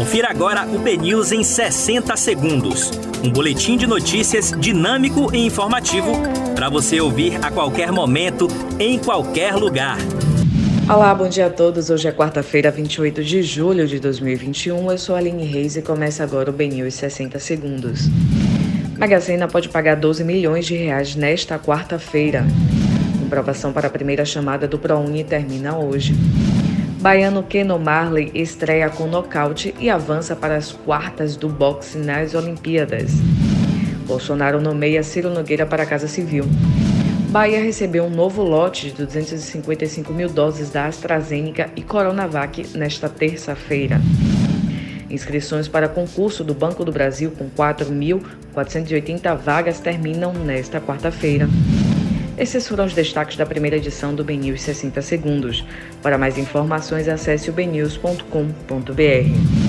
Confira agora o BNews em 60 segundos. Um boletim de notícias dinâmico e informativo para você ouvir a qualquer momento, em qualquer lugar. Olá, bom dia a todos. Hoje é quarta-feira, 28 de julho de 2021. Eu sou Aline Reis e começa agora o BNews 60 segundos. Magazena pode pagar 12 milhões de reais nesta quarta-feira. Comprovação para a primeira chamada do ProUni termina hoje. Baiano Keno Marley estreia com nocaute e avança para as quartas do boxe nas Olimpíadas. Bolsonaro nomeia Ciro Nogueira para a Casa Civil. Bahia recebeu um novo lote de 255 mil doses da AstraZeneca e Coronavac nesta terça-feira. Inscrições para concurso do Banco do Brasil com 4.480 vagas terminam nesta quarta-feira. Esses foram os destaques da primeira edição do BNews 60 Segundos. Para mais informações, acesse o bnews.com.br.